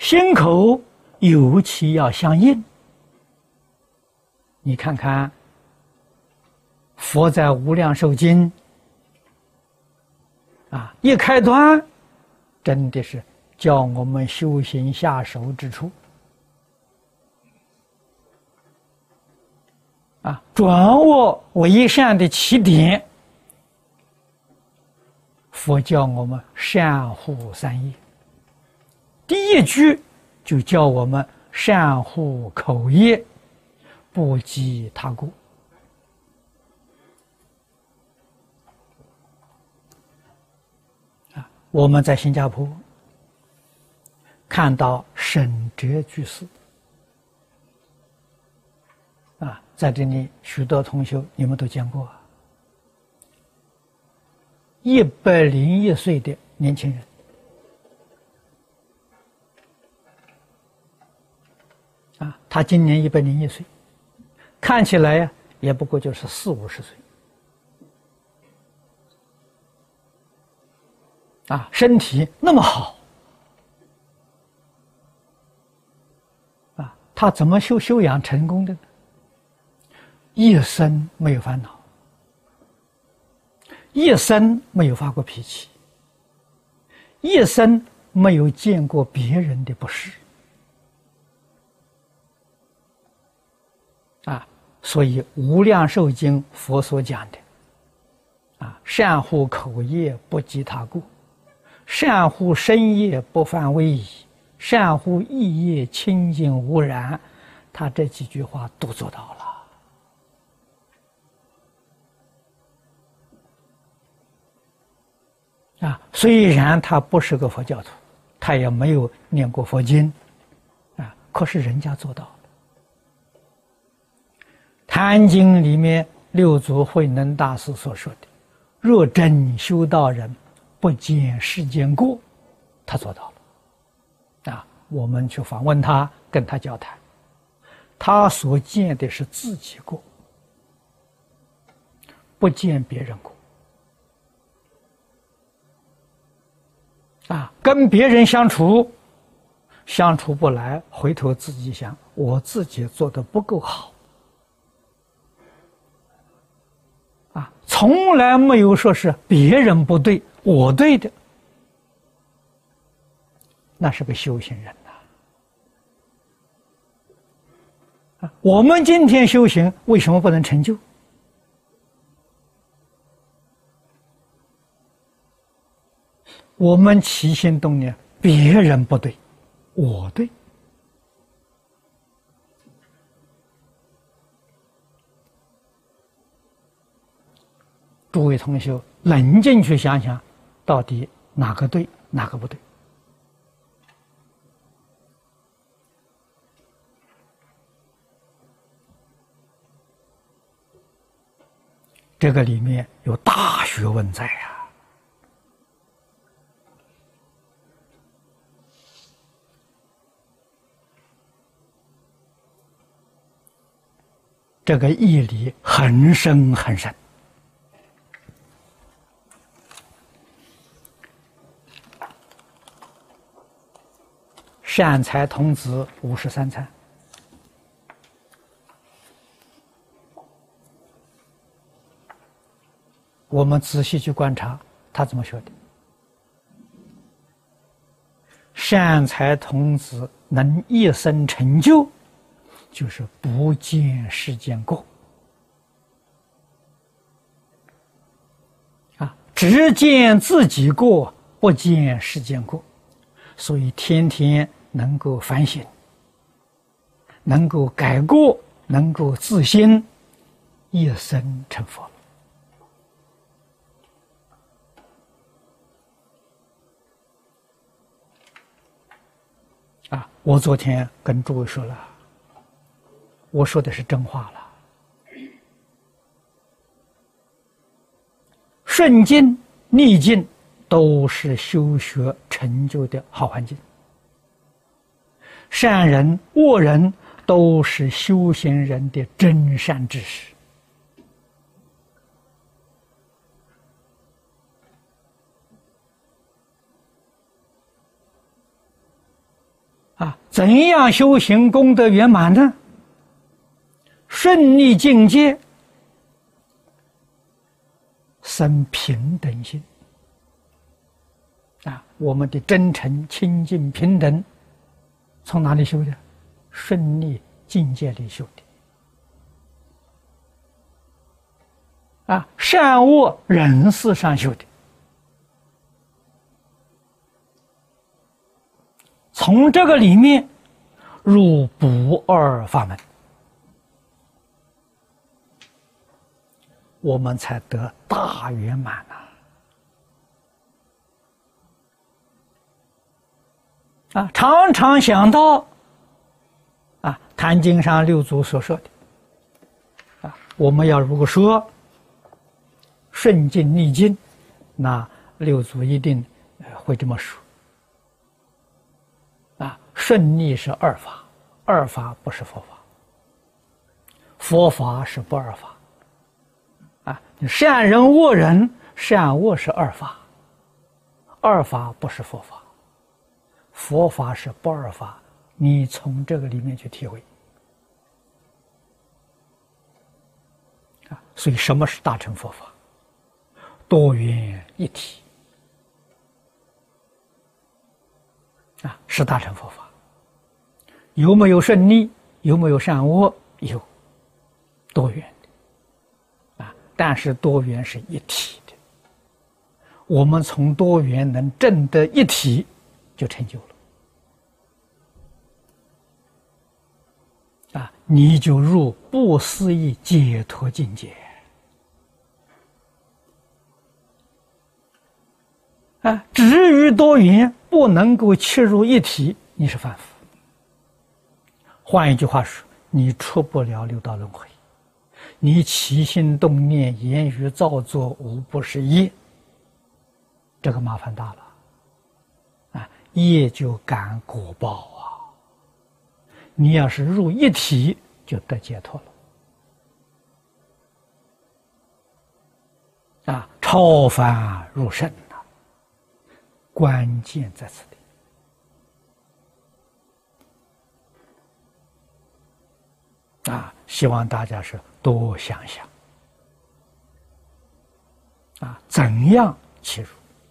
心口尤其要相应。你看看，佛在《无量寿经》啊，一开端，真的是教我们修行下手之处啊，转我为善的起点。佛教我们善护三业，第一句就教我们善护口业。不及他过啊！我们在新加坡看到沈哲居士啊，在这里许多同学你们都见过，一百零一岁的年轻人啊，他今年一百零一岁。看起来呀，也不过就是四五十岁，啊，身体那么好，啊，他怎么修修养成功的呢？一生没有烦恼，一生没有发过脾气，一生没有见过别人的不是。啊，所以《无量寿经》佛所讲的，啊，善护口业不及他故，善护身业不犯威仪，善护意业清净无染，他这几句话都做到了。啊，虽然他不是个佛教徒，他也没有念过佛经，啊，可是人家做到了。《坛经》里面六祖慧能大师所说的：“若真修道人，不见世间过。”他做到了。啊，我们去访问他，跟他交谈，他所见的是自己过，不见别人过。啊，跟别人相处，相处不来，回头自己想，我自己做的不够好。从来没有说是别人不对，我对的，那是个修行人呐。啊，我们今天修行为什么不能成就？我们起心动念，别人不对，我对。诸位同学，冷静去想想，到底哪个对，哪个不对？这个里面有大学问在呀。这个义理很深很深。善财童子五十三参，我们仔细去观察他怎么说的。善财童子能一生成就，就是不见世间过啊，只见自己过，不见世间过，所以天天。能够反省，能够改过，能够自新，一生成佛。啊！我昨天跟诸位说了，我说的是真话了。顺境逆境都是修学成就的好环境。善人恶人都是修行人的真善之识怎样修行功德圆满呢？顺利境界，生平等心。啊，我们的真诚、清净、平等，从哪里修的？顺利境界里修的。啊，善恶人事上修的。从这个里面入不二法门，我们才得大圆满呐！啊，常常想到啊，《坛经》上六祖所说的啊，我们要如果说顺境逆境，那六祖一定会这么说。啊顺逆是二法，二法不是佛法。佛法是不二法。啊，善人恶人，善恶是二法，二法不是佛法。佛法是不二法，你从这个里面去体会。啊，所以什么是大乘佛法？多元一体。啊，是大乘佛法。有没有顺利？有没有善恶？有，多元的，啊！但是多元是一体的。我们从多元能证得一体，就成就了，啊！你就入不思议解脱境界，啊！至于多元不能够切入一体，你是凡夫。换一句话说，你出不了六道轮回，你起心动念、言语造作无不是业，这个麻烦大了，啊，业就感果报啊。你要是入一体，就得解脱了，啊，超凡入圣呐，关键在此。啊，希望大家是多想想，啊，怎样切入？